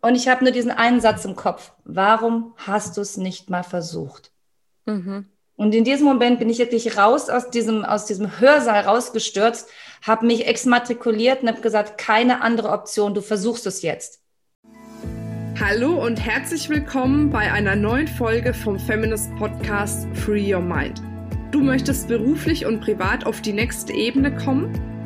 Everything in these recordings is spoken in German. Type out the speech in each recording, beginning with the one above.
und ich habe nur diesen einen Satz im Kopf. Warum hast du es nicht mal versucht? Mhm. Und in diesem Moment bin ich wirklich raus aus diesem, aus diesem Hörsaal rausgestürzt, habe mich exmatrikuliert und habe gesagt, keine andere Option, du versuchst es jetzt. Hallo und herzlich willkommen bei einer neuen Folge vom Feminist Podcast Free Your Mind. Du möchtest beruflich und privat auf die nächste Ebene kommen?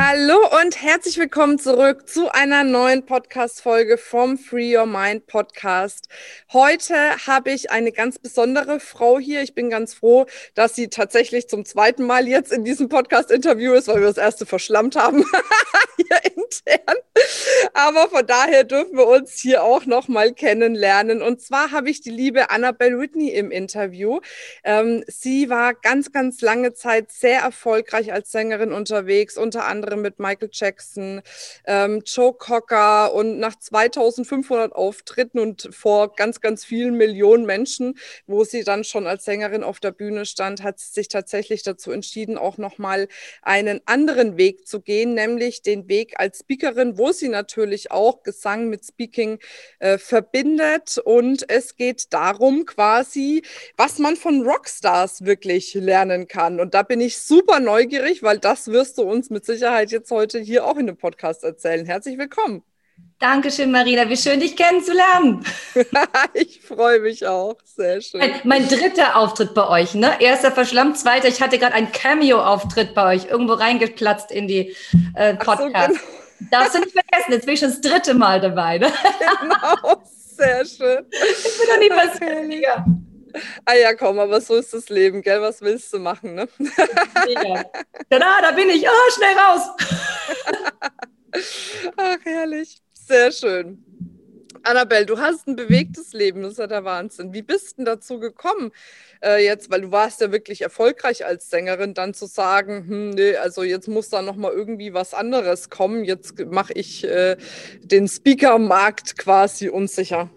Hallo und herzlich willkommen zurück zu einer neuen Podcast-Folge vom Free Your Mind Podcast. Heute habe ich eine ganz besondere Frau hier. Ich bin ganz froh, dass sie tatsächlich zum zweiten Mal jetzt in diesem Podcast-Interview ist, weil wir das erste verschlammt haben hier intern. Aber von daher dürfen wir uns hier auch noch mal kennenlernen. Und zwar habe ich die liebe Annabelle Whitney im Interview. Ähm, sie war ganz, ganz lange Zeit sehr erfolgreich als Sängerin unterwegs, unter anderem anderem mit Michael Jackson, ähm, Joe Cocker und nach 2500 Auftritten und vor ganz, ganz vielen Millionen Menschen, wo sie dann schon als Sängerin auf der Bühne stand, hat sie sich tatsächlich dazu entschieden, auch nochmal einen anderen Weg zu gehen, nämlich den Weg als Speakerin, wo sie natürlich auch Gesang mit Speaking äh, verbindet. Und es geht darum quasi, was man von Rockstars wirklich lernen kann. Und da bin ich super neugierig, weil das wirst du uns mit Sicherheit Sicherheit jetzt heute hier auch in dem Podcast erzählen. Herzlich willkommen. Dankeschön, Marina. Wie schön, dich kennenzulernen. ich freue mich auch. Sehr schön. Mein, mein, dritter Auftritt bei euch, ne? Erster verschlammt, zweiter. Ich hatte gerade einen Cameo-Auftritt bei euch, irgendwo reingeplatzt in die äh, Podcast. So, genau. Darfst du nicht vergessen, jetzt bin ich schon das dritte Mal dabei. Ne? Genau, sehr schön. Ich bin doch nicht was. Ah ja, komm, aber so ist das Leben, gell? Was willst du machen, ne? Ja. Tada, da bin ich. Oh, schnell raus. Ach, herrlich. Sehr schön. Annabelle, du hast ein bewegtes Leben, das ist ja der Wahnsinn. Wie bist du denn dazu gekommen, äh, jetzt, weil du warst ja wirklich erfolgreich als Sängerin, dann zu sagen, hm, nee, also jetzt muss da nochmal irgendwie was anderes kommen, jetzt mache ich äh, den Speaker-Markt quasi unsicher.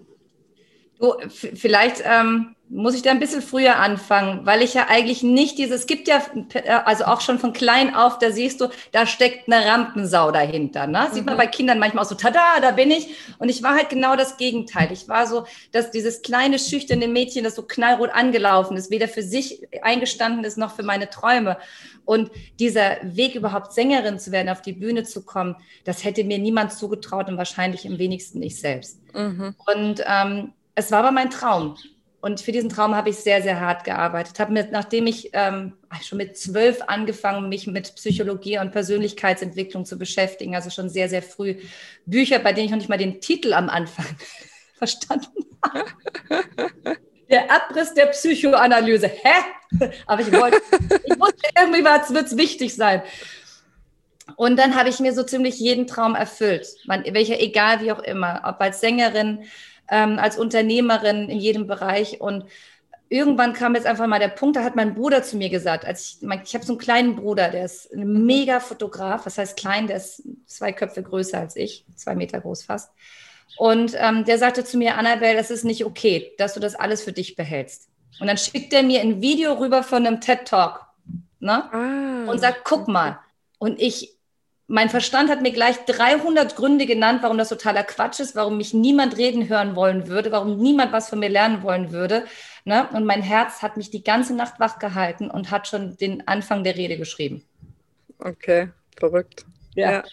Du, vielleicht ähm, muss ich da ein bisschen früher anfangen, weil ich ja eigentlich nicht dieses, es gibt ja, äh, also auch schon von klein auf, da siehst du, da steckt eine Rampensau dahinter. Ne? Sieht man mhm. bei Kindern manchmal auch so, tada, da bin ich. Und ich war halt genau das Gegenteil. Ich war so, dass dieses kleine, schüchterne Mädchen, das so knallrot angelaufen ist, weder für sich eingestanden ist, noch für meine Träume. Und dieser Weg überhaupt Sängerin zu werden, auf die Bühne zu kommen, das hätte mir niemand zugetraut und wahrscheinlich im wenigsten ich selbst. Mhm. Und ähm, es war aber mein Traum. Und für diesen Traum habe ich sehr, sehr hart gearbeitet. Habe mir, nachdem ich ähm, schon mit zwölf angefangen, mich mit Psychologie und Persönlichkeitsentwicklung zu beschäftigen, also schon sehr, sehr früh Bücher, bei denen ich noch nicht mal den Titel am Anfang verstanden habe. Der Abriss der Psychoanalyse. Hä? Aber ich wollte, ich wusste irgendwie, was wird es wichtig sein. Und dann habe ich mir so ziemlich jeden Traum erfüllt, welcher, egal wie auch immer, ob als Sängerin, ähm, als Unternehmerin in jedem Bereich. Und irgendwann kam jetzt einfach mal der Punkt, da hat mein Bruder zu mir gesagt, als ich, mein, ich habe so einen kleinen Bruder, der ist ein mega Fotograf, was heißt klein, der ist zwei Köpfe größer als ich, zwei Meter groß fast. Und ähm, der sagte zu mir, Annabelle, das ist nicht okay, dass du das alles für dich behältst. Und dann schickt er mir ein Video rüber von einem TED Talk ne? Ah. und sagt, guck mal. Und ich mein Verstand hat mir gleich 300 Gründe genannt, warum das totaler Quatsch ist, warum mich niemand reden hören wollen würde, warum niemand was von mir lernen wollen würde. Ne? Und mein Herz hat mich die ganze Nacht wach gehalten und hat schon den Anfang der Rede geschrieben. Okay, verrückt. Ja. ja.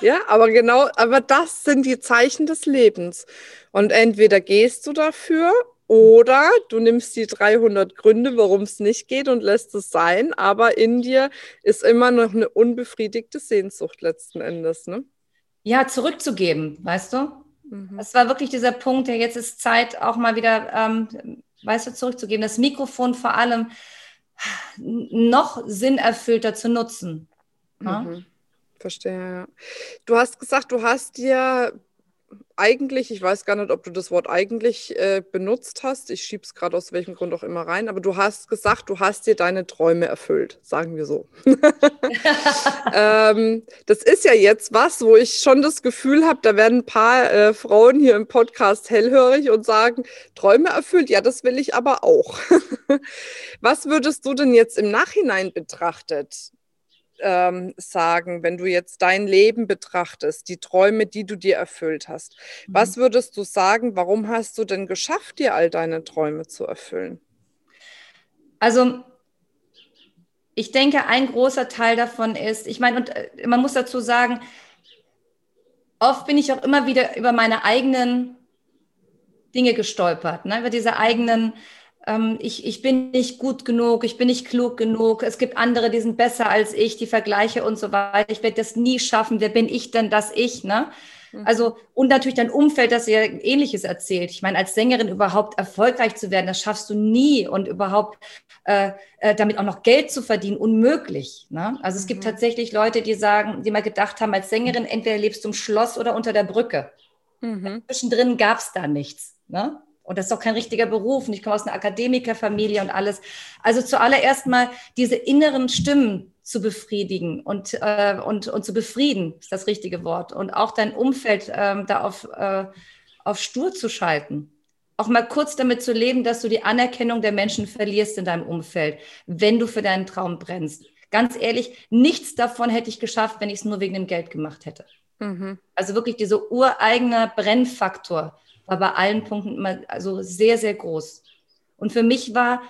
ja. aber genau, aber das sind die Zeichen des Lebens. Und entweder gehst du dafür oder du nimmst die 300 Gründe, warum es nicht geht und lässt es sein, aber in dir ist immer noch eine unbefriedigte Sehnsucht letzten Endes, ne? Ja, zurückzugeben, weißt du? Mhm. Es war wirklich dieser Punkt, ja, jetzt ist Zeit, auch mal wieder, ähm, weißt du, zurückzugeben, das Mikrofon vor allem noch sinnerfüllter zu nutzen. Mhm. Verstehe, ja. Du hast gesagt, du hast dir eigentlich, ich weiß gar nicht, ob du das Wort eigentlich äh, benutzt hast. Ich schiebe es gerade aus welchem Grund auch immer rein, aber du hast gesagt, du hast dir deine Träume erfüllt, sagen wir so. ähm, das ist ja jetzt was, wo ich schon das Gefühl habe, da werden ein paar äh, Frauen hier im Podcast hellhörig und sagen, Träume erfüllt, ja, das will ich aber auch. was würdest du denn jetzt im Nachhinein betrachtet ähm, sagen, wenn du jetzt dein Leben betrachtest, die Träume, die du dir erfüllt hast? Mhm. Was würdest du sagen, warum hast du denn geschafft, dir all deine Träume zu erfüllen? Also ich denke, ein großer Teil davon ist, ich meine, und äh, man muss dazu sagen, oft bin ich auch immer wieder über meine eigenen Dinge gestolpert, ne? über diese eigenen ich, ich bin nicht gut genug, ich bin nicht klug genug, es gibt andere, die sind besser als ich, die Vergleiche und so weiter. Ich werde das nie schaffen. Wer bin ich denn, dass ich? Ne? Mhm. Also, und natürlich dein Umfeld, das dir Ähnliches erzählt. Ich meine, als Sängerin überhaupt erfolgreich zu werden, das schaffst du nie und überhaupt äh, äh, damit auch noch Geld zu verdienen, unmöglich. Ne? Also es mhm. gibt tatsächlich Leute, die sagen, die mal gedacht haben, als Sängerin, entweder lebst du im Schloss oder unter der Brücke. Mhm. Zwischendrin gab es da nichts. Ne? Und das ist doch kein richtiger Beruf. Und ich komme aus einer Akademikerfamilie und alles. Also zuallererst mal diese inneren Stimmen zu befriedigen und, äh, und, und zu befrieden, ist das richtige Wort. Und auch dein Umfeld äh, da auf, äh, auf stur zu schalten. Auch mal kurz damit zu leben, dass du die Anerkennung der Menschen verlierst in deinem Umfeld, wenn du für deinen Traum brennst. Ganz ehrlich, nichts davon hätte ich geschafft, wenn ich es nur wegen dem Geld gemacht hätte. Mhm. Also wirklich dieser ureigene Brennfaktor war bei allen Punkten immer also sehr, sehr groß. Und für mich war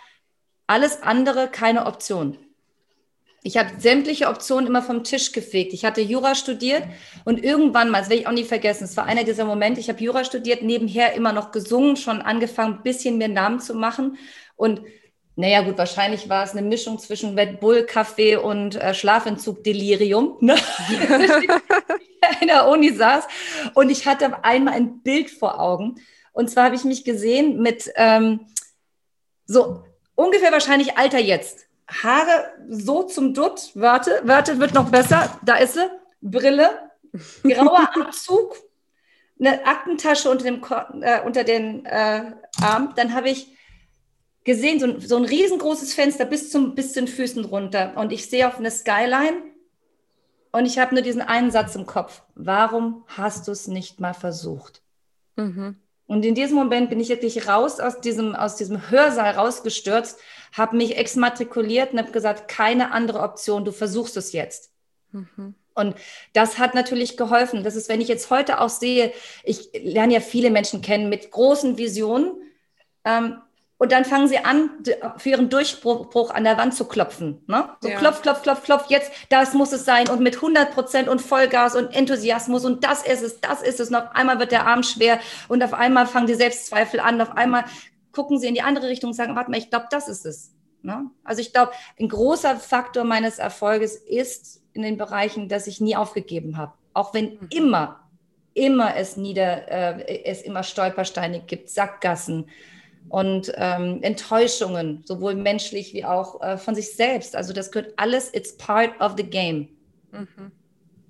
alles andere keine Option. Ich habe sämtliche Optionen immer vom Tisch gefegt. Ich hatte Jura studiert und irgendwann mal, das werde ich auch nie vergessen, es war einer dieser Momente, ich habe Jura studiert, nebenher immer noch gesungen, schon angefangen, ein bisschen mehr Namen zu machen. Und naja, gut, wahrscheinlich war es eine Mischung zwischen Red Bull, Kaffee und äh, Schlafentzug, Delirium. Ne? in der Uni saß und ich hatte einmal ein Bild vor Augen. Und zwar habe ich mich gesehen mit ähm, so ungefähr wahrscheinlich Alter jetzt. Haare so zum Dutt. Warte, warte, wird noch besser. Da ist sie. Brille, grauer Anzug, eine Aktentasche unter, dem, äh, unter den äh, Arm. Dann habe ich gesehen, so ein, so ein riesengroßes Fenster bis, zum, bis zu den Füßen runter. Und ich sehe auf eine Skyline und ich habe nur diesen einen Satz im Kopf. Warum hast du es nicht mal versucht? Mhm. Und in diesem Moment bin ich wirklich raus aus diesem, aus diesem Hörsaal rausgestürzt, habe mich exmatrikuliert und habe gesagt, keine andere Option, du versuchst es jetzt. Mhm. Und das hat natürlich geholfen. Das ist, wenn ich jetzt heute auch sehe, ich lerne ja viele Menschen kennen mit großen Visionen. Ähm, und dann fangen sie an, für ihren Durchbruch an der Wand zu klopfen. Ne? So ja. klopf, klopf, klopf, klopf, jetzt, das muss es sein und mit 100 Prozent und Vollgas und Enthusiasmus und das ist es, das ist es. Und auf einmal wird der Arm schwer und auf einmal fangen die Selbstzweifel an, auf einmal gucken sie in die andere Richtung und sagen, warte mal, ich glaube, das ist es. Ne? Also ich glaube, ein großer Faktor meines Erfolges ist in den Bereichen, dass ich nie aufgegeben habe. Auch wenn mhm. immer, immer es nieder, äh, es immer Stolpersteine gibt, Sackgassen, und ähm, Enttäuschungen, sowohl menschlich wie auch äh, von sich selbst. Also das gehört alles, it's part of the game. Mhm.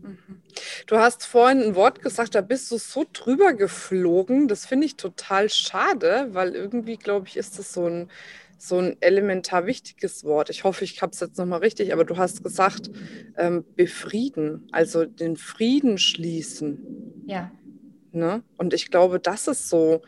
Mhm. Du hast vorhin ein Wort gesagt, da bist du so drüber geflogen. Das finde ich total schade, weil irgendwie, glaube ich, ist das so ein, so ein elementar wichtiges Wort. Ich hoffe, ich habe es jetzt nochmal richtig, aber du hast gesagt, ähm, befrieden, also den Frieden schließen. Ja. Ne? Und ich glaube, das ist so,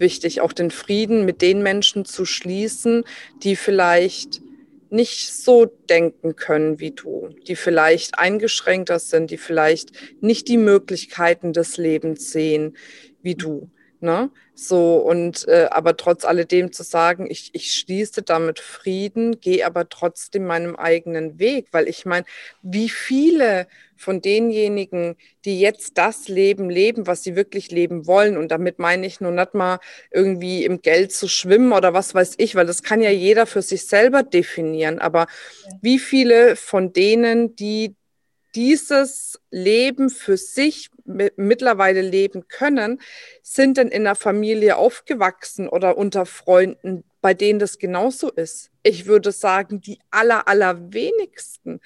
wichtig, auch den Frieden mit den Menschen zu schließen, die vielleicht nicht so denken können wie du, die vielleicht eingeschränkter sind, die vielleicht nicht die Möglichkeiten des Lebens sehen wie du. Ne? So, und äh, aber trotz alledem zu sagen, ich, ich schließe damit Frieden, gehe aber trotzdem meinem eigenen Weg, weil ich meine, wie viele von denjenigen, die jetzt das Leben leben, was sie wirklich leben wollen, und damit meine ich nur nicht mal irgendwie im Geld zu schwimmen oder was weiß ich, weil das kann ja jeder für sich selber definieren, aber wie viele von denen, die dieses Leben für sich mittlerweile leben können, sind denn in der Familie aufgewachsen oder unter Freunden, bei denen das genauso ist? Ich würde sagen, die aller, allerwenigsten.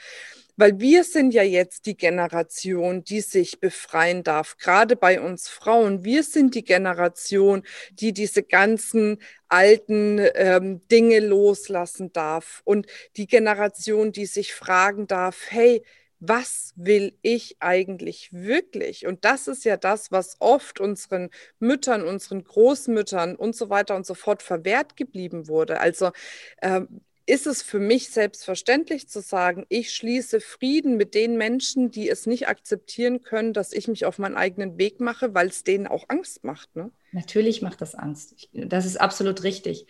Weil wir sind ja jetzt die Generation, die sich befreien darf, gerade bei uns Frauen. Wir sind die Generation, die diese ganzen alten ähm, Dinge loslassen darf und die Generation, die sich fragen darf, hey, was will ich eigentlich wirklich? Und das ist ja das, was oft unseren Müttern, unseren Großmüttern und so weiter und so fort verwehrt geblieben wurde. Also äh, ist es für mich selbstverständlich zu sagen, ich schließe Frieden mit den Menschen, die es nicht akzeptieren können, dass ich mich auf meinen eigenen Weg mache, weil es denen auch Angst macht. Ne? Natürlich macht das Angst. Das ist absolut richtig.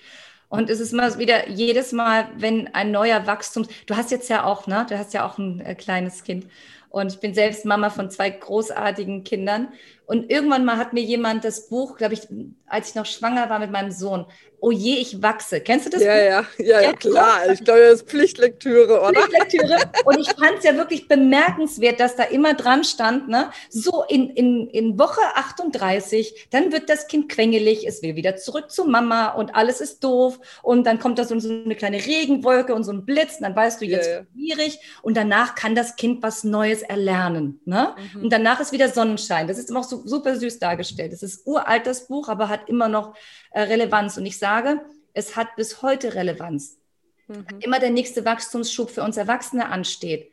Und es ist immer wieder jedes Mal, wenn ein neuer Wachstum, du hast jetzt ja auch, ne, du hast ja auch ein äh, kleines Kind. Und ich bin selbst Mama von zwei großartigen Kindern. Und irgendwann mal hat mir jemand das Buch, glaube ich, als ich noch schwanger war mit meinem Sohn, Oh je, ich wachse. Kennst du das? Ja, ja, ja, ja, klar. Ich glaube, das ist Pflichtlektüre, oder? Pflichtlektüre. Und ich fand es ja wirklich bemerkenswert, dass da immer dran stand, ne? so in, in, in Woche 38, dann wird das Kind quengelig, es will wieder zurück zu Mama und alles ist doof. Und dann kommt da so, eine kleine Regenwolke und so ein Blitz. Und dann weißt du, jetzt ja, ja. schwierig. Und danach kann das Kind was Neues erlernen. Ne? Mhm. Und danach ist wieder Sonnenschein. Das ist immer auch so super süß dargestellt. Das ist uralt, das Buch, aber hat immer noch äh, Relevanz. Und ich sage, es hat bis heute Relevanz. Mhm. Immer der nächste Wachstumsschub für uns Erwachsene ansteht.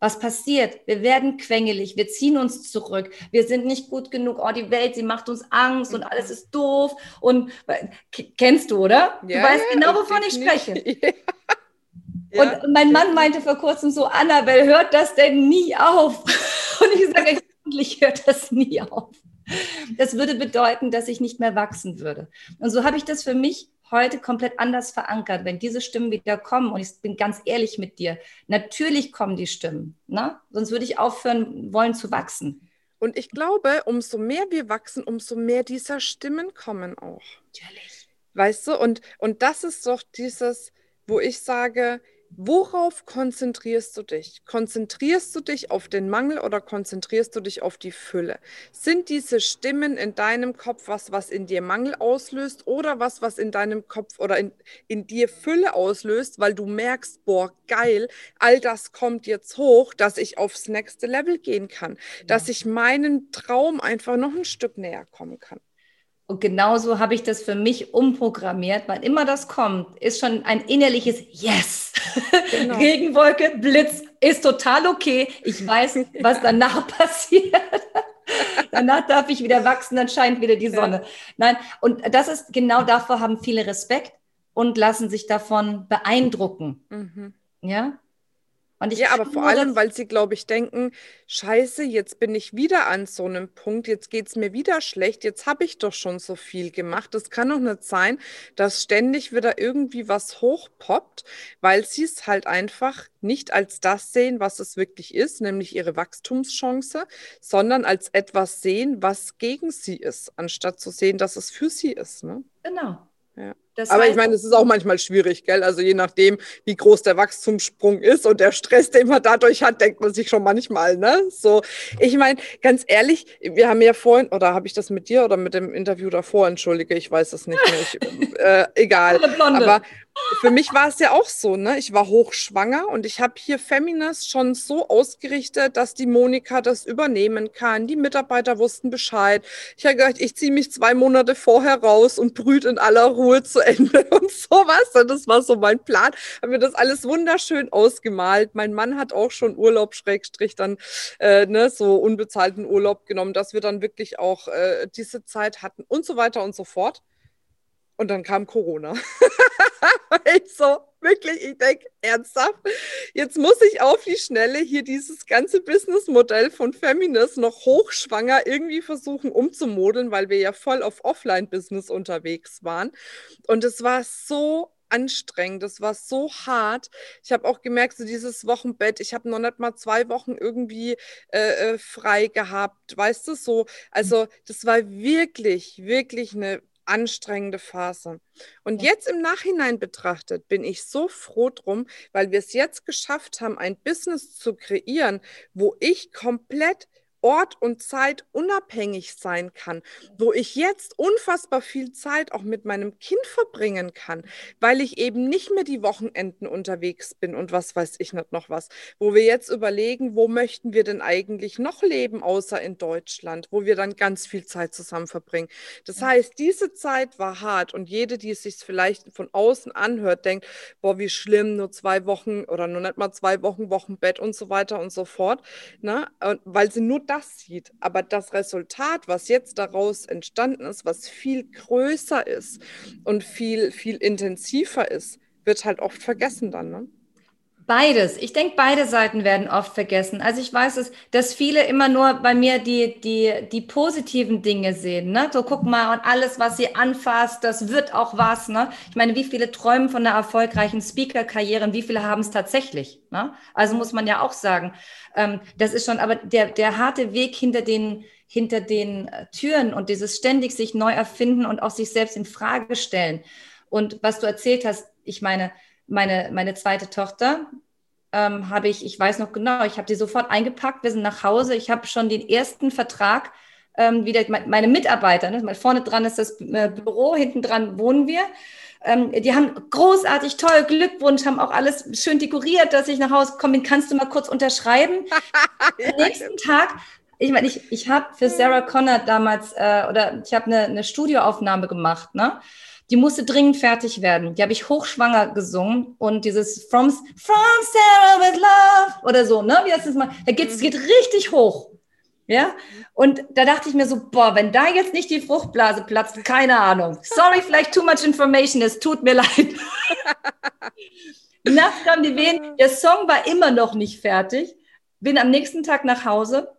Was passiert? Wir werden quengelig, wir ziehen uns zurück, wir sind nicht gut genug. Oh, die Welt, sie macht uns Angst und alles ist doof. Und kennst du, oder? Ja, du weißt ja, genau, wovon ich spreche. Ja. Und mein Mann meinte vor kurzem so, Annabelle, hört das denn nie auf? Und ich sage, eigentlich hört das nie auf. Das würde bedeuten, dass ich nicht mehr wachsen würde. Und so habe ich das für mich heute komplett anders verankert. Wenn diese Stimmen wieder kommen, und ich bin ganz ehrlich mit dir, natürlich kommen die Stimmen, ne? sonst würde ich aufhören wollen zu wachsen. Und ich glaube, umso mehr wir wachsen, umso mehr dieser Stimmen kommen auch. Natürlich. Weißt du, und, und das ist doch dieses, wo ich sage, Worauf konzentrierst du dich? Konzentrierst du dich auf den Mangel oder konzentrierst du dich auf die Fülle? Sind diese Stimmen in deinem Kopf was, was in dir Mangel auslöst oder was, was in deinem Kopf oder in, in dir Fülle auslöst, weil du merkst, boah, geil, all das kommt jetzt hoch, dass ich aufs nächste Level gehen kann, ja. dass ich meinen Traum einfach noch ein Stück näher kommen kann. Und genauso habe ich das für mich umprogrammiert. Wann immer das kommt, ist schon ein innerliches Yes. Genau. Regenwolke, Blitz, ist total okay. Ich weiß, was danach passiert. danach darf ich wieder wachsen, dann scheint wieder die Sonne. Nein, und das ist genau davor haben viele Respekt und lassen sich davon beeindrucken. Mhm. Ja, ja, aber vor allem, weil sie, glaube ich, denken, scheiße, jetzt bin ich wieder an so einem Punkt, jetzt geht es mir wieder schlecht, jetzt habe ich doch schon so viel gemacht. Das kann doch nicht sein, dass ständig wieder irgendwie was hochpoppt, weil sie es halt einfach nicht als das sehen, was es wirklich ist, nämlich ihre Wachstumschance, sondern als etwas sehen, was gegen sie ist, anstatt zu sehen, dass es für sie ist. Ne? Genau. Ja. Das Aber ich meine, es ist auch manchmal schwierig, gell? Also je nachdem, wie groß der Wachstumssprung ist und der Stress, den man dadurch hat, denkt man sich schon manchmal, ne? So, ich meine, ganz ehrlich, wir haben ja vorhin, oder habe ich das mit dir oder mit dem Interview davor, entschuldige, ich weiß es nicht mehr, ich, äh, egal. Aber für mich war es ja auch so, ne? Ich war hochschwanger und ich habe hier Feminist schon so ausgerichtet, dass die Monika das übernehmen kann. Die Mitarbeiter wussten Bescheid. Ich habe gedacht, ich ziehe mich zwei Monate vorher raus und brüt in aller Ruhe zu Ende und sowas. Und das war so mein Plan. Habe mir das alles wunderschön ausgemalt. Mein Mann hat auch schon Urlaub, Schrägstrich, dann äh, ne, so unbezahlten Urlaub genommen, dass wir dann wirklich auch äh, diese Zeit hatten und so weiter und so fort. Und dann kam Corona. ich so, wirklich, ich denke, ernsthaft, jetzt muss ich auf die Schnelle hier dieses ganze Businessmodell von Feminist noch hochschwanger irgendwie versuchen umzumodeln, weil wir ja voll auf Offline-Business unterwegs waren. Und es war so anstrengend, das war so hart. Ich habe auch gemerkt, so dieses Wochenbett, ich habe noch nicht mal zwei Wochen irgendwie äh, äh frei gehabt, weißt du so. Also das war wirklich, wirklich eine anstrengende Phase. Und ja. jetzt im Nachhinein betrachtet bin ich so froh drum, weil wir es jetzt geschafft haben, ein Business zu kreieren, wo ich komplett Ort und Zeit unabhängig sein kann, wo ich jetzt unfassbar viel Zeit auch mit meinem Kind verbringen kann, weil ich eben nicht mehr die Wochenenden unterwegs bin und was weiß ich nicht noch was, wo wir jetzt überlegen, wo möchten wir denn eigentlich noch leben, außer in Deutschland, wo wir dann ganz viel Zeit zusammen verbringen. Das heißt, diese Zeit war hart und jede, die es sich vielleicht von außen anhört, denkt, boah, wie schlimm, nur zwei Wochen oder nur nicht mal zwei Wochen Wochenbett und so weiter und so fort, ne? weil sie nur das sieht. Aber das Resultat, was jetzt daraus entstanden ist, was viel größer ist und viel, viel intensiver ist, wird halt oft vergessen dann. Ne? Beides. Ich denke, beide Seiten werden oft vergessen. Also ich weiß es, dass viele immer nur bei mir die, die, die positiven Dinge sehen. Ne? So guck mal, und alles, was sie anfasst, das wird auch was. Ne? Ich meine, wie viele träumen von einer erfolgreichen Speaker-Karriere und wie viele haben es tatsächlich? Ne? Also muss man ja auch sagen, ähm, das ist schon, aber der, der harte Weg hinter den, hinter den äh, Türen und dieses ständig sich neu erfinden und auch sich selbst in Frage stellen. Und was du erzählt hast, ich meine, meine, meine zweite Tochter ähm, habe ich, ich weiß noch genau, ich habe die sofort eingepackt, wir sind nach Hause, ich habe schon den ersten Vertrag ähm, wieder, meine Mitarbeiter, ne, vorne dran ist das äh, Büro, hinten dran wohnen wir. Ähm, die haben großartig, toll, Glückwunsch, haben auch alles schön dekoriert, dass ich nach Hause komme. Kannst du mal kurz unterschreiben? ja. Am nächsten Tag ich meine, ich, ich habe für Sarah Connor damals, äh, oder ich habe eine, eine Studioaufnahme gemacht, ne? Die musste dringend fertig werden. Die habe ich hochschwanger gesungen und dieses From, From Sarah with Love oder so, ne? Wie heißt das mal? Da geht's, mhm. geht richtig hoch. Ja? Und da dachte ich mir so, boah, wenn da jetzt nicht die Fruchtblase platzt, keine Ahnung. Sorry, vielleicht too much information, es tut mir leid. Nachts kamen die Wehen, der Song war immer noch nicht fertig. Bin am nächsten Tag nach Hause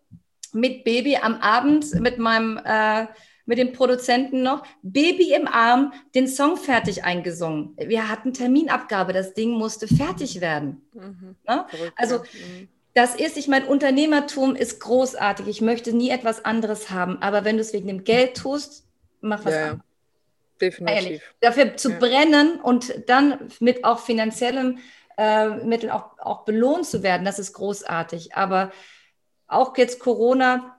mit Baby am Abend mit meinem äh, mit dem Produzenten noch, Baby im Arm, den Song fertig eingesungen. Wir hatten Terminabgabe, das Ding musste fertig werden. Mhm. Ne? Also mhm. das ist, ich meine, Unternehmertum ist großartig. Ich möchte nie etwas anderes haben, aber wenn du es wegen dem Geld tust, mach was ja, anderes. Definitiv. Ehrlich. Dafür zu ja. brennen und dann mit auch finanziellem äh, Mitteln auch, auch belohnt zu werden, das ist großartig. Aber auch jetzt Corona,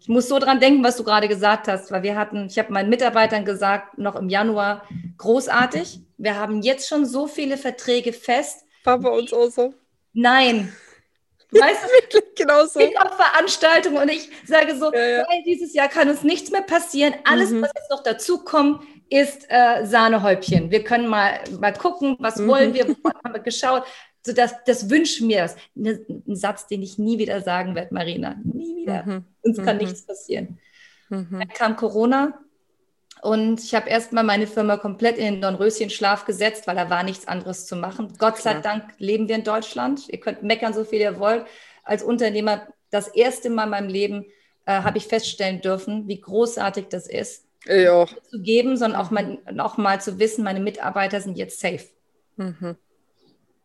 ich muss so dran denken, was du gerade gesagt hast, weil wir hatten, ich habe meinen Mitarbeitern gesagt, noch im Januar, großartig. Wir haben jetzt schon so viele Verträge fest. War bei uns auch so. Nein. Weißt du, genauso. Ich habe Veranstaltungen und ich sage so, ja, ja. dieses Jahr kann uns nichts mehr passieren. Alles, mhm. was jetzt noch dazu kommt, ist äh, Sahnehäubchen. Wir können mal, mal gucken, was mhm. wollen wir, haben wir geschaut. So das, das wünsche mir das. Ein Satz, den ich nie wieder sagen werde, Marina. Nie wieder. Mhm. Uns kann mhm. nichts passieren. Mhm. Dann kam Corona und ich habe erstmal meine Firma komplett in den Dornröschenschlaf gesetzt, weil da war nichts anderes zu machen. Gott sei. Dank leben wir in Deutschland. Ihr könnt meckern, so viel ihr wollt. Als Unternehmer, das erste Mal in meinem Leben äh, habe ich feststellen dürfen, wie großartig das ist. Ja. Zu geben, sondern auch mal, auch mal zu wissen, meine Mitarbeiter sind jetzt safe. Mhm.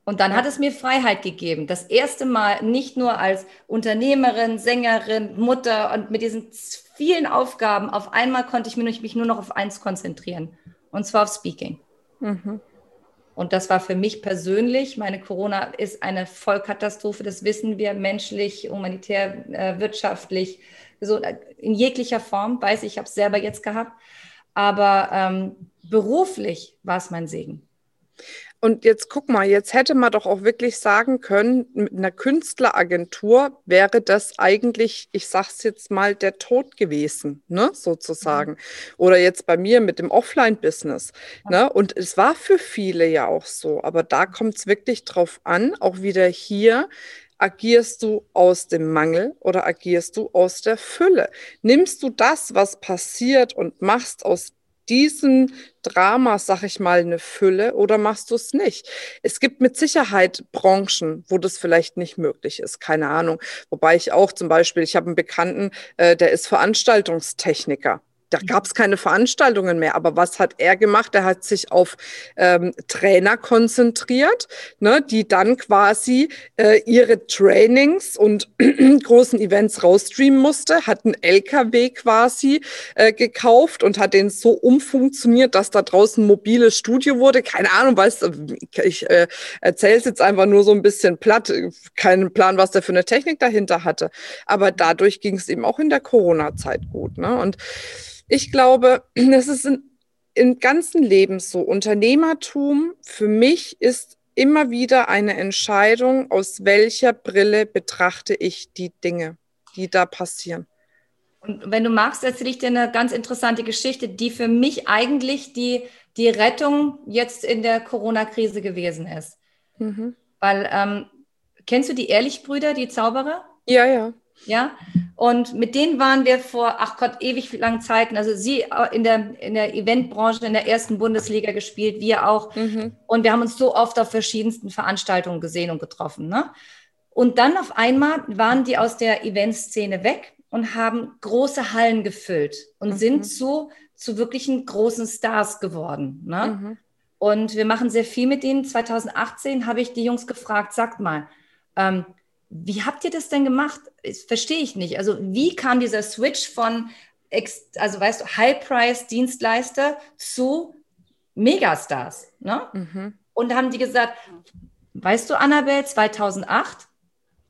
Und dann hat es mir Freiheit gegeben. Das erste Mal nicht nur als Unternehmerin, Sängerin, Mutter und mit diesen vielen Aufgaben. Auf einmal konnte ich mich nur noch auf eins konzentrieren. Und zwar auf Speaking. Mhm. Und das war für mich persönlich, meine Corona ist eine Vollkatastrophe, das wissen wir, menschlich, humanitär, äh, wirtschaftlich, so äh, in jeglicher Form, weiß ich, ich habe es selber jetzt gehabt. Aber ähm, beruflich war es mein Segen. Und jetzt guck mal, jetzt hätte man doch auch wirklich sagen können, mit einer Künstleragentur wäre das eigentlich, ich sag's jetzt mal, der Tod gewesen, ne, sozusagen. Mhm. Oder jetzt bei mir mit dem Offline-Business. Ne? Und es war für viele ja auch so. Aber da kommt es wirklich drauf an, auch wieder hier, agierst du aus dem Mangel oder agierst du aus der Fülle? Nimmst du das, was passiert und machst aus diesen Drama, sag ich mal, eine Fülle oder machst du es nicht? Es gibt mit Sicherheit Branchen, wo das vielleicht nicht möglich ist, keine Ahnung. Wobei ich auch zum Beispiel, ich habe einen Bekannten, äh, der ist Veranstaltungstechniker. Da gab es keine Veranstaltungen mehr. Aber was hat er gemacht? Er hat sich auf ähm, Trainer konzentriert, ne, die dann quasi äh, ihre Trainings und großen Events rausstreamen musste, hat einen LKW quasi äh, gekauft und hat den so umfunktioniert, dass da draußen ein mobiles Studio wurde. Keine Ahnung, weißt ich äh, erzähle es jetzt einfach nur so ein bisschen platt. Keinen Plan, was der für eine Technik dahinter hatte. Aber dadurch ging es ihm auch in der Corona-Zeit gut. Ne? Und ich glaube, das ist in, im ganzen Leben so. Unternehmertum für mich ist immer wieder eine Entscheidung, aus welcher Brille betrachte ich die Dinge, die da passieren. Und wenn du magst, erzähle ich dir eine ganz interessante Geschichte, die für mich eigentlich die, die Rettung jetzt in der Corona-Krise gewesen ist. Mhm. Weil, ähm, kennst du die Ehrlich-Brüder, die Zauberer? Ja, ja. Ja, und mit denen waren wir vor, ach Gott, ewig langen Zeiten. Also sie äh, in der, in der Eventbranche in der ersten Bundesliga gespielt, wir auch. Mhm. Und wir haben uns so oft auf verschiedensten Veranstaltungen gesehen und getroffen. Ne? Und dann auf einmal waren die aus der Eventszene weg und haben große Hallen gefüllt und mhm. sind zu, zu wirklichen großen Stars geworden. Ne? Mhm. Und wir machen sehr viel mit ihnen. 2018 habe ich die Jungs gefragt, sagt mal, ähm, wie habt ihr das denn gemacht? Das verstehe ich nicht. Also wie kam dieser Switch von, also weißt du, High-Price-Dienstleister zu Megastars? Ne? Mhm. Und da haben die gesagt, weißt du, Annabelle, 2008,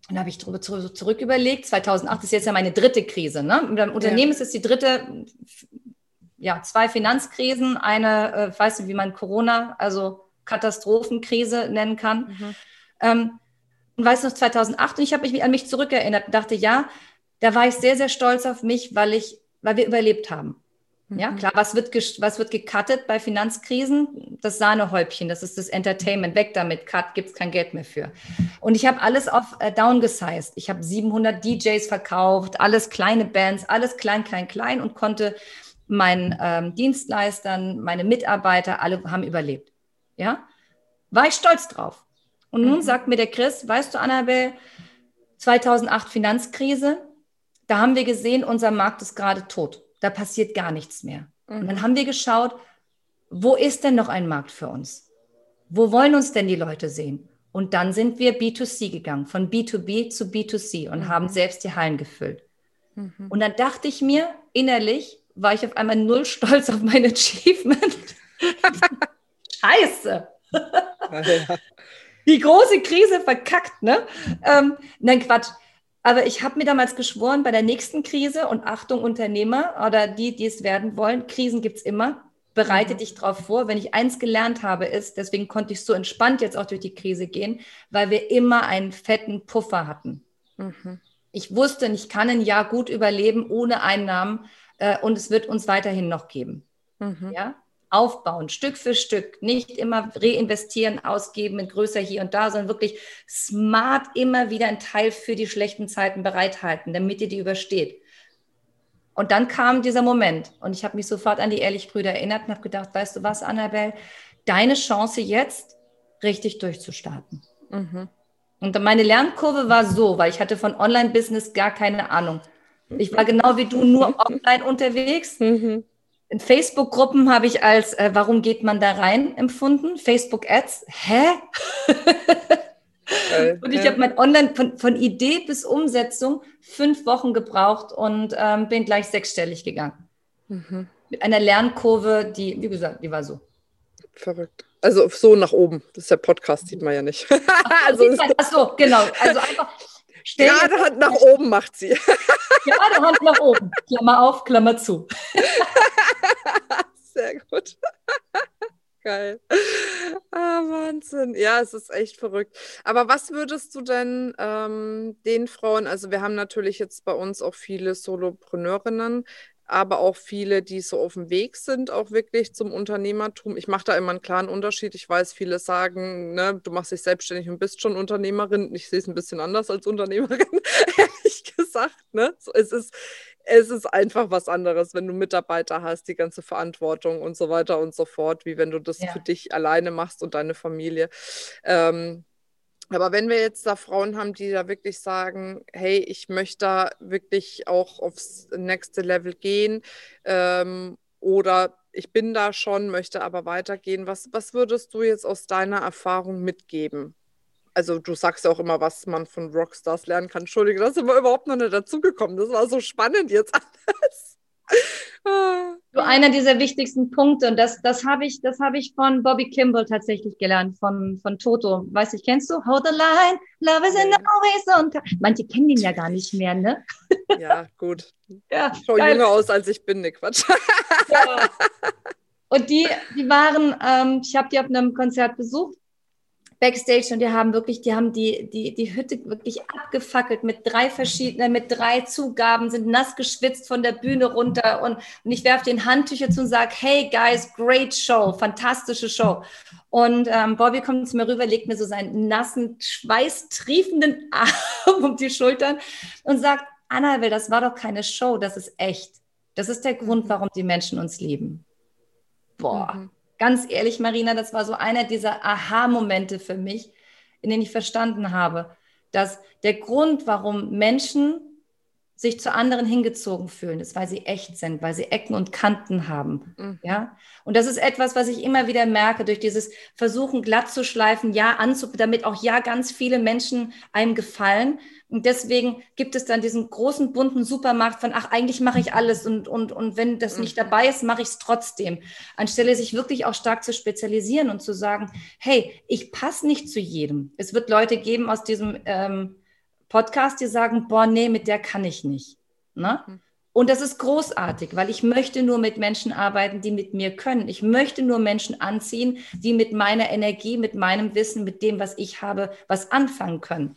und da habe ich drüber zurück überlegt, 2008 ist jetzt ja meine dritte Krise. Ne? Im Unternehmen ja. ist es die dritte, ja, zwei Finanzkrisen, eine, äh, weißt du, wie man Corona, also Katastrophenkrise nennen kann. Mhm. Ähm, und weiß noch 2008 und ich habe mich an mich zurückerinnert und dachte, ja, da war ich sehr, sehr stolz auf mich, weil ich, weil wir überlebt haben. Mhm. Ja, klar, was wird, was wird gecuttet bei Finanzkrisen? Das Sahnehäubchen, das ist das Entertainment. Weg damit, Cut, gibt es kein Geld mehr für. Und ich habe alles auf äh, downgesized. Ich habe 700 DJs verkauft, alles kleine Bands, alles klein, klein, klein und konnte meinen ähm, Dienstleistern, meine Mitarbeiter, alle haben überlebt. Ja, war ich stolz drauf. Und nun mhm. sagt mir der Chris, weißt du, Annabelle, 2008 Finanzkrise, da haben wir gesehen, unser Markt ist gerade tot. Da passiert gar nichts mehr. Mhm. Und dann mhm. haben wir geschaut, wo ist denn noch ein Markt für uns? Wo wollen uns denn die Leute sehen? Und dann sind wir B2C gegangen, von B2B zu B2C und mhm. haben selbst die Hallen gefüllt. Mhm. Und dann dachte ich mir, innerlich war ich auf einmal null stolz auf mein Achievement. Scheiße. Ja die große Krise verkackt, ne? Ähm, nein, Quatsch. Aber ich habe mir damals geschworen, bei der nächsten Krise, und Achtung, Unternehmer oder die, die es werden wollen, Krisen gibt es immer, bereite mhm. dich darauf vor. Wenn ich eins gelernt habe, ist, deswegen konnte ich so entspannt jetzt auch durch die Krise gehen, weil wir immer einen fetten Puffer hatten. Mhm. Ich wusste, ich kann ein Jahr gut überleben ohne Einnahmen äh, und es wird uns weiterhin noch geben. Mhm. Ja? Aufbauen, Stück für Stück, nicht immer reinvestieren, ausgeben mit größer hier und da, sondern wirklich smart immer wieder einen Teil für die schlechten Zeiten bereithalten, damit ihr die übersteht. Und dann kam dieser Moment und ich habe mich sofort an die Ehrlich-Brüder erinnert und habe gedacht, weißt du was, Annabelle, deine Chance jetzt richtig durchzustarten. Mhm. Und meine Lernkurve war so, weil ich hatte von Online-Business gar keine Ahnung. Ich war genau wie du nur online unterwegs. Mhm. In Facebook-Gruppen habe ich als, äh, warum geht man da rein, empfunden. Facebook-Ads, hä? und ich habe mein Online von, von, Idee bis Umsetzung fünf Wochen gebraucht und ähm, bin gleich sechsstellig gegangen. Mhm. Mit einer Lernkurve, die, wie gesagt, die war so. Verrückt. Also so nach oben. Das ist der Podcast, sieht man ja nicht. Ach, also, ach so, genau. Also einfach. Gerade Hand nach oben macht sie. Gerade Hand nach oben. Klammer auf, Klammer zu. Sehr gut. Geil. Ah, Wahnsinn. Ja, es ist echt verrückt. Aber was würdest du denn ähm, den Frauen, also wir haben natürlich jetzt bei uns auch viele Solopreneurinnen, aber auch viele, die so auf dem Weg sind, auch wirklich zum Unternehmertum. Ich mache da immer einen klaren Unterschied. Ich weiß, viele sagen, ne, du machst dich selbstständig und bist schon Unternehmerin. Ich sehe es ein bisschen anders als Unternehmerin, gesagt. Ne? Es, ist, es ist einfach was anderes, wenn du Mitarbeiter hast, die ganze Verantwortung und so weiter und so fort, wie wenn du das ja. für dich alleine machst und deine Familie. Ähm, Aber wenn wir jetzt da Frauen haben, die da wirklich sagen, hey, ich möchte da wirklich auch aufs nächste Level gehen ähm, oder ich bin da schon, möchte aber weitergehen, was, was würdest du jetzt aus deiner Erfahrung mitgeben? Also du sagst ja auch immer, was man von Rockstars lernen kann. Entschuldige, das ist aber überhaupt noch nicht dazugekommen. Das war so spannend jetzt alles. So einer dieser wichtigsten Punkte und das, das habe ich, das habe ich von Bobby Kimball tatsächlich gelernt, von, von Toto. Weißt du, kennst du? Hold the line, love is in the horizon. Manche kennen den ja gar nicht mehr, ne? Ja, gut. Ja, ich schaue jünger aus, als ich bin, ne Quatsch. Ja. Und die, die waren, ähm, ich habe die auf einem Konzert besucht Backstage und die haben wirklich, die haben die, die, die Hütte wirklich abgefackelt mit drei verschiedenen, mit drei Zugaben, sind nass geschwitzt von der Bühne runter und, und ich werfe den Handtücher zu und sage, hey guys, great show, fantastische Show. Und ähm, Bobby kommt zu mir rüber, legt mir so seinen nassen, schweißtriefenden Arm um die Schultern und sagt, Annabel, das war doch keine Show, das ist echt. Das ist der Grund, warum die Menschen uns lieben. Boah. Mhm ganz ehrlich, Marina, das war so einer dieser Aha-Momente für mich, in denen ich verstanden habe, dass der Grund, warum Menschen sich zu anderen hingezogen fühlen, ist, weil sie echt sind, weil sie Ecken und Kanten haben. Mhm. Ja? Und das ist etwas, was ich immer wieder merke, durch dieses Versuchen, glatt zu schleifen, ja, anzu, damit auch ja ganz viele Menschen einem gefallen. Und deswegen gibt es dann diesen großen, bunten Supermarkt von, ach, eigentlich mache ich alles und, und, und wenn das nicht mhm. dabei ist, mache ich es trotzdem. Anstelle sich wirklich auch stark zu spezialisieren und zu sagen, hey, ich passe nicht zu jedem. Es wird Leute geben aus diesem ähm, Podcast, die sagen, boah, nee, mit der kann ich nicht. Ne? Mhm. Und das ist großartig, weil ich möchte nur mit Menschen arbeiten, die mit mir können. Ich möchte nur Menschen anziehen, die mit meiner Energie, mit meinem Wissen, mit dem, was ich habe, was anfangen können.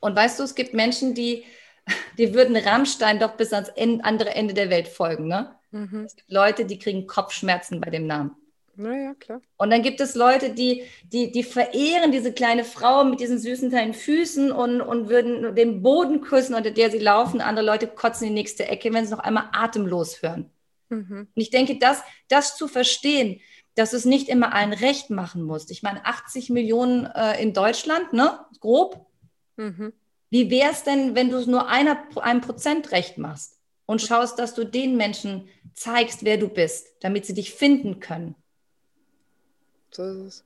Und weißt du, es gibt Menschen, die, die würden Rammstein doch bis ans andere Ende der Welt folgen. Ne? Mhm. Es gibt Leute, die kriegen Kopfschmerzen bei dem Namen. Naja, klar. Und dann gibt es Leute, die, die, die verehren diese kleine Frau mit diesen süßen kleinen Füßen und, und würden den Boden küssen, unter der sie laufen. Andere Leute kotzen in die nächste Ecke, wenn sie noch einmal atemlos hören. Mhm. Und ich denke, das, das zu verstehen, dass es nicht immer allen recht machen muss. Ich meine, 80 Millionen äh, in Deutschland, ne? Grob. Mhm. Wie wäre es denn, wenn du es nur einer, einem Prozent recht machst und schaust, dass du den Menschen zeigst, wer du bist, damit sie dich finden können? So ist es.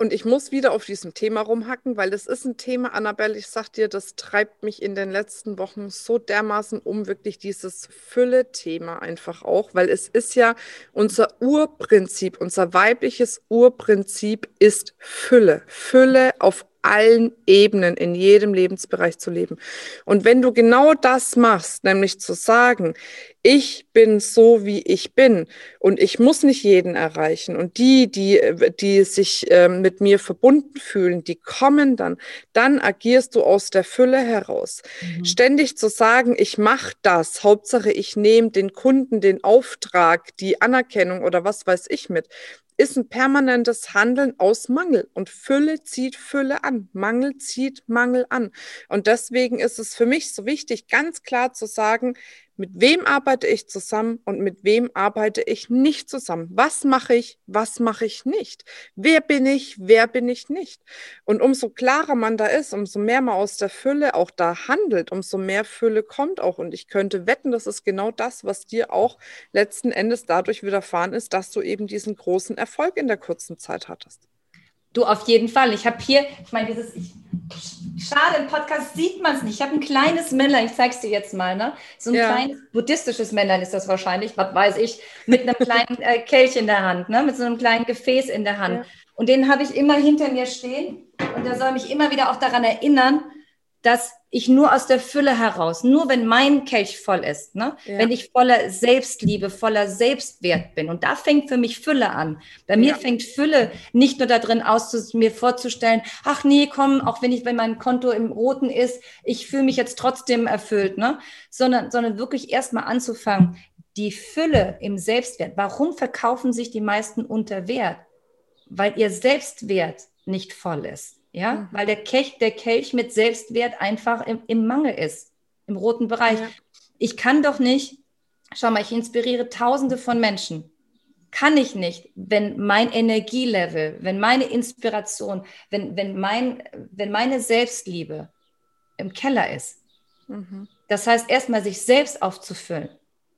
Und ich muss wieder auf diesem Thema rumhacken, weil das ist ein Thema, Annabelle, ich sag dir, das treibt mich in den letzten Wochen so dermaßen um, wirklich dieses Fülle-Thema einfach auch, weil es ist ja unser Urprinzip, unser weibliches Urprinzip ist Fülle. Fülle auf allen Ebenen, in jedem Lebensbereich zu leben. Und wenn du genau das machst, nämlich zu sagen, ich bin so, wie ich bin und ich muss nicht jeden erreichen und die, die, die sich äh, mit mir verbunden fühlen, die kommen dann, dann agierst du aus der Fülle heraus. Mhm. Ständig zu sagen, ich mache das, Hauptsache ich nehme den Kunden den Auftrag, die Anerkennung oder was weiß ich mit, ist ein permanentes Handeln aus Mangel und Fülle zieht Fülle an, Mangel zieht Mangel an. Und deswegen ist es für mich so wichtig, ganz klar zu sagen, mit wem arbeite ich zusammen und mit wem arbeite ich nicht zusammen? Was mache ich, was mache ich nicht? Wer bin ich, wer bin ich nicht? Und umso klarer man da ist, umso mehr man aus der Fülle auch da handelt, umso mehr Fülle kommt auch. Und ich könnte wetten, das ist genau das, was dir auch letzten Endes dadurch widerfahren ist, dass du eben diesen großen Erfolg in der kurzen Zeit hattest. Du auf jeden Fall. Ich habe hier, ich meine, dieses, ich, schade, im Podcast sieht man es nicht. Ich habe ein kleines Männlein, ich zeige es dir jetzt mal, ne? So ein ja. kleines buddhistisches Männlein ist das wahrscheinlich, was weiß ich, mit einem kleinen äh, Kelch in der Hand, ne? Mit so einem kleinen Gefäß in der Hand. Ja. Und den habe ich immer hinter mir stehen und der soll mich immer wieder auch daran erinnern, dass ich nur aus der Fülle heraus, nur wenn mein Kelch voll ist, ne? Ja. wenn ich voller Selbstliebe, voller Selbstwert bin. Und da fängt für mich Fülle an. Bei mir ja. fängt Fülle nicht nur darin aus, mir vorzustellen, ach nee, komm, auch wenn ich, wenn mein Konto im Roten ist, ich fühle mich jetzt trotzdem erfüllt, ne? sondern, sondern wirklich erstmal anzufangen, die Fülle im Selbstwert. Warum verkaufen sich die meisten unter Wert? Weil ihr Selbstwert nicht voll ist. Ja, mhm. weil der Kelch, der Kelch mit Selbstwert einfach im, im Mangel ist, im roten Bereich. Ja. Ich kann doch nicht, schau mal, ich inspiriere Tausende von Menschen. kann ich nicht, wenn mein Energielevel, wenn meine Inspiration, wenn, wenn, mein, wenn meine Selbstliebe im Keller ist. Mhm. Das heißt, erstmal sich selbst aufzufüllen,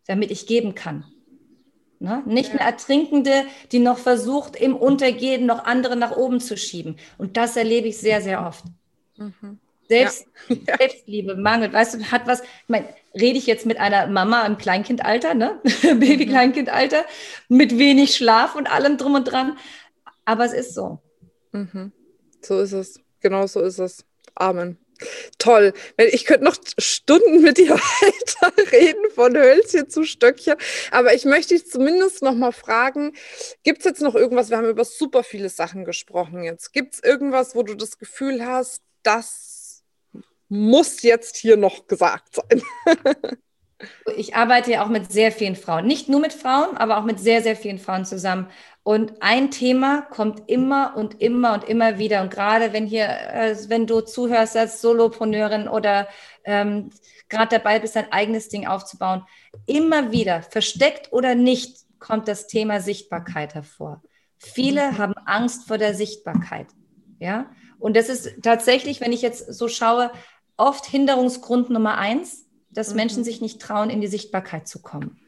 damit ich geben kann. Ne? Nicht eine Ertrinkende, die noch versucht, im Untergehen noch andere nach oben zu schieben. Und das erlebe ich sehr, sehr oft. Mhm. Selbst, ja. Selbstliebe mangelt. Weißt du, hat was, ich meine, rede ich jetzt mit einer Mama im Kleinkindalter, ne? Baby-Kleinkindalter, mit wenig Schlaf und allem drum und dran. Aber es ist so. Mhm. So ist es. Genau so ist es. Amen. Toll. Ich könnte noch Stunden mit dir weiterreden, von Hölzchen zu Stöckchen. Aber ich möchte dich zumindest noch mal fragen, gibt es jetzt noch irgendwas, wir haben über super viele Sachen gesprochen jetzt. Gibt es irgendwas, wo du das Gefühl hast, das muss jetzt hier noch gesagt sein? ich arbeite ja auch mit sehr vielen Frauen. Nicht nur mit Frauen, aber auch mit sehr, sehr vielen Frauen zusammen. Und ein Thema kommt immer und immer und immer wieder. Und gerade wenn hier, äh, wenn du zuhörst als Solopreneurin oder ähm, gerade dabei bist, dein eigenes Ding aufzubauen, immer wieder, versteckt oder nicht, kommt das Thema Sichtbarkeit hervor. Viele haben Angst vor der Sichtbarkeit. Ja, und das ist tatsächlich, wenn ich jetzt so schaue, oft Hinderungsgrund Nummer eins, dass mhm. Menschen sich nicht trauen, in die Sichtbarkeit zu kommen.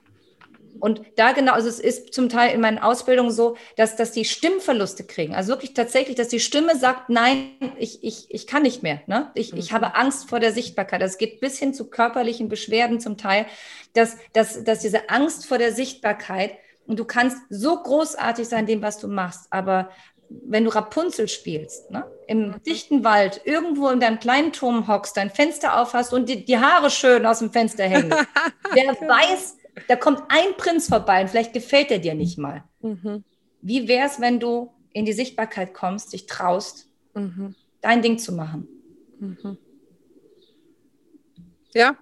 Und da genau, also es ist zum Teil in meinen Ausbildungen so, dass, dass die Stimmverluste kriegen. Also wirklich tatsächlich, dass die Stimme sagt, nein, ich, ich, ich kann nicht mehr. Ne? Ich, mhm. ich habe Angst vor der Sichtbarkeit. Das geht bis hin zu körperlichen Beschwerden zum Teil, dass, dass, dass diese Angst vor der Sichtbarkeit, und du kannst so großartig sein, dem, was du machst, aber wenn du Rapunzel spielst, ne? im mhm. dichten Wald, irgendwo in deinem kleinen Turm hockst, dein Fenster aufhast und die, die Haare schön aus dem Fenster hängen, wer genau. weiß, da kommt ein Prinz vorbei und vielleicht gefällt er dir nicht mal. Mhm. Wie wäre es, wenn du in die Sichtbarkeit kommst, dich traust, mhm. dein Ding zu machen? Mhm. Ja,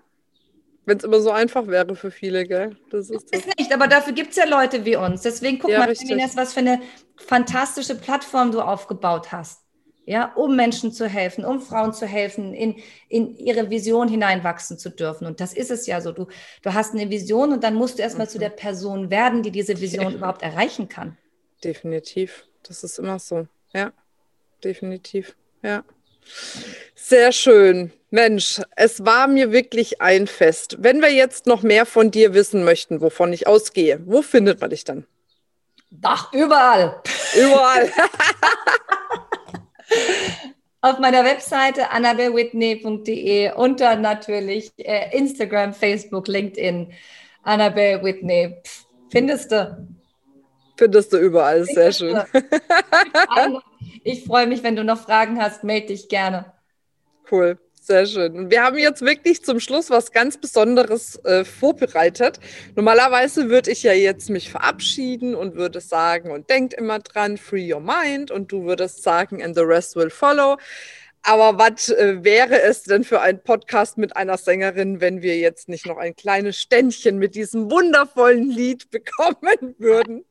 wenn es immer so einfach wäre für viele, gell? Das ist, das. ist nicht, aber dafür gibt es ja Leute wie uns. Deswegen guck ja, mal, Ines, was für eine fantastische Plattform du aufgebaut hast ja, um Menschen zu helfen, um Frauen zu helfen, in, in ihre Vision hineinwachsen zu dürfen. Und das ist es ja so. Du, du hast eine Vision und dann musst du erstmal mhm. zu der Person werden, die diese Vision ja. überhaupt erreichen kann. Definitiv. Das ist immer so. Ja, definitiv. Ja. Sehr schön. Mensch, es war mir wirklich ein Fest. Wenn wir jetzt noch mehr von dir wissen möchten, wovon ich ausgehe, wo findet man dich dann? Ach, überall. Überall. auf meiner Webseite annabellewhitney.de und dann natürlich äh, Instagram, Facebook, LinkedIn. Annabelle Whitney. Pff, findest du? Findest du überall, sehr schön. Ich freue mich, wenn du noch Fragen hast, melde dich gerne. Cool. Sehr schön. Wir haben jetzt wirklich zum Schluss was ganz Besonderes äh, vorbereitet. Normalerweise würde ich ja jetzt mich verabschieden und würde sagen, und denkt immer dran, free your mind, und du würdest sagen, and the rest will follow. Aber was äh, wäre es denn für ein Podcast mit einer Sängerin, wenn wir jetzt nicht noch ein kleines Ständchen mit diesem wundervollen Lied bekommen würden?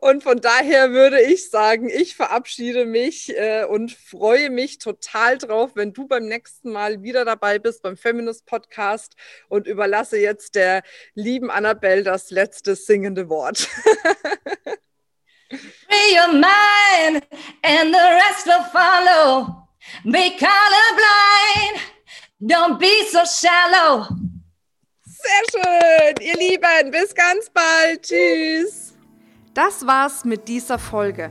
Und von daher würde ich sagen, ich verabschiede mich äh, und freue mich total drauf, wenn du beim nächsten Mal wieder dabei bist beim Feminist Podcast und überlasse jetzt der lieben Annabelle das letzte singende Wort. Free your mind and the rest will follow. Be colorblind. Don't be so shallow. Sehr schön, ihr Lieben. Bis ganz bald. Tschüss. Das war's mit dieser Folge.